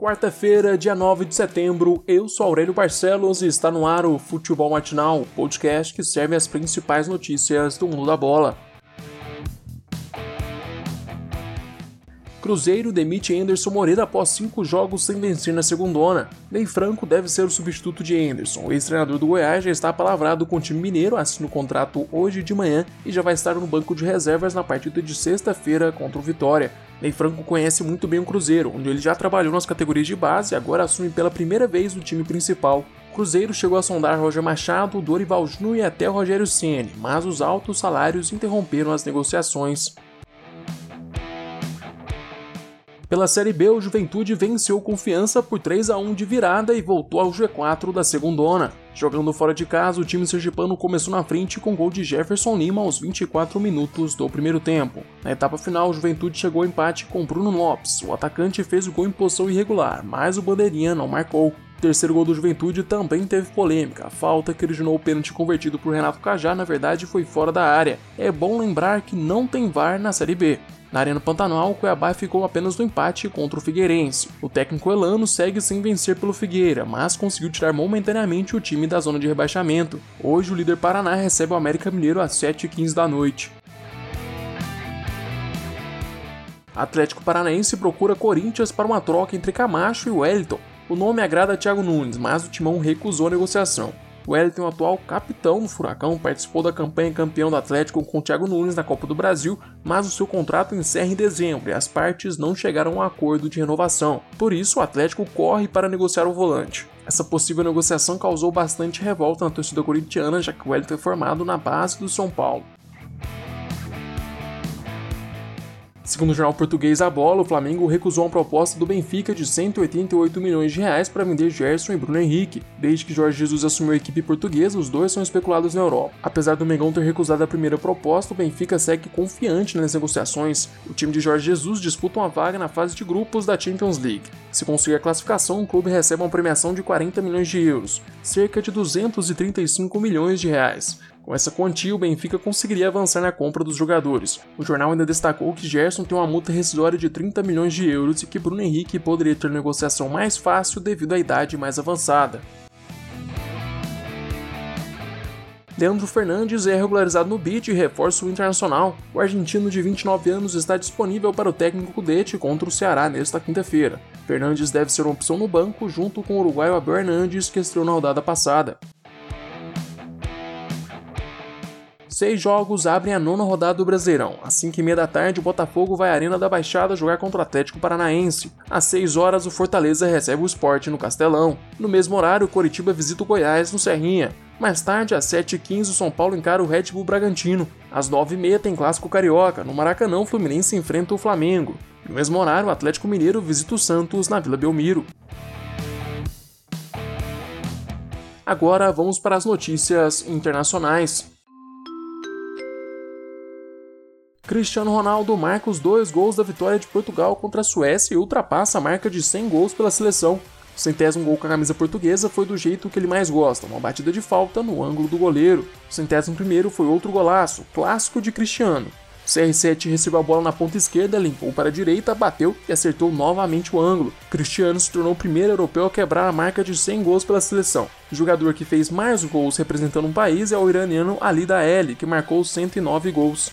Quarta-feira, dia 9 de setembro, eu sou Aurélio Barcelos e está no ar o Futebol Matinal, podcast que serve as principais notícias do mundo da bola. Cruzeiro demite Anderson Moreira após cinco jogos sem vencer na segundona. Ney Franco deve ser o substituto de Anderson. O ex-treinador do Goiás já está palavrado com o time mineiro, assina o contrato hoje de manhã e já vai estar no banco de reservas na partida de sexta-feira contra o Vitória. Ney Franco conhece muito bem o Cruzeiro, onde ele já trabalhou nas categorias de base e agora assume pela primeira vez o time principal. Cruzeiro chegou a sondar Roger Machado, Dorival Júnior e até Rogério Ceni, mas os altos salários interromperam as negociações. Pela Série B, o Juventude venceu Confiança por 3 a 1 de virada e voltou ao G4 da segundona. Jogando fora de casa, o time sergipano começou na frente com gol de Jefferson Lima aos 24 minutos do primeiro tempo. Na etapa final, o Juventude chegou ao empate com Bruno Lopes. O atacante fez o gol em posição irregular, mas o bandeirinha não marcou. Terceiro gol do Juventude também teve polêmica. A falta que originou o pênalti convertido por Renato Cajá, na verdade, foi fora da área. É bom lembrar que não tem VAR na Série B. Na Arena Pantanal, o Cuiabá ficou apenas no empate contra o Figueirense. O técnico Elano segue sem vencer pelo Figueira, mas conseguiu tirar momentaneamente o time da zona de rebaixamento. Hoje, o líder Paraná recebe o América Mineiro às 7h15 da noite. Atlético Paranaense procura Corinthians para uma troca entre Camacho e Wellington. O nome agrada a Thiago Nunes, mas o Timão recusou a negociação. O Wellington, atual capitão do Furacão, participou da campanha campeão do Atlético com o Thiago Nunes na Copa do Brasil, mas o seu contrato encerra em dezembro e as partes não chegaram a um acordo de renovação. Por isso, o Atlético corre para negociar o volante. Essa possível negociação causou bastante revolta na torcida corintiana, já que o Wellington é formado na base do São Paulo. Segundo o jornal português A Bola, o Flamengo recusou uma proposta do Benfica de 188 milhões de reais para vender Gerson e Bruno Henrique. Desde que Jorge Jesus assumiu a equipe portuguesa, os dois são especulados na Europa. Apesar do Mengão ter recusado a primeira proposta, o Benfica segue confiante nas negociações. O time de Jorge Jesus disputa uma vaga na fase de grupos da Champions League. Se conseguir a classificação, o clube recebe uma premiação de 40 milhões de euros, cerca de 235 milhões de reais. Com essa quantia, o Benfica conseguiria avançar na compra dos jogadores. O jornal ainda destacou que Gerson tem uma multa rescisória de 30 milhões de euros e que Bruno Henrique poderia ter negociação mais fácil devido à idade mais avançada. Leandro Fernandes é regularizado no BID e reforça o Internacional. O argentino de 29 anos está disponível para o técnico Cudete contra o Ceará nesta quinta-feira. Fernandes deve ser uma opção no banco junto com o uruguaio Abel Hernandes, que estreou na rodada passada. Seis jogos abrem a nona rodada do Brasileirão. Às 5 e meia da tarde, o Botafogo vai à Arena da Baixada jogar contra o Atlético Paranaense. Às 6 horas, o Fortaleza recebe o Esporte no Castelão. No mesmo horário, o Coritiba visita o Goiás no Serrinha. Mais tarde, às 7h15, o São Paulo encara o Red Bull Bragantino. Às 9h30 tem Clássico Carioca. No Maracanã, o Fluminense enfrenta o Flamengo. No mesmo horário, o Atlético Mineiro visita o Santos na Vila Belmiro. Agora vamos para as notícias internacionais. Cristiano Ronaldo marca os dois gols da vitória de Portugal contra a Suécia e ultrapassa a marca de 100 gols pela seleção. O centésimo gol com a camisa portuguesa foi do jeito que ele mais gosta, uma batida de falta no ângulo do goleiro. O centésimo primeiro foi outro golaço, clássico de Cristiano. O CR7 recebeu a bola na ponta esquerda, limpou para a direita, bateu e acertou novamente o ângulo. Cristiano se tornou o primeiro europeu a quebrar a marca de 100 gols pela seleção. O jogador que fez mais gols representando um país é o iraniano Ali Daeli, que marcou 109 gols.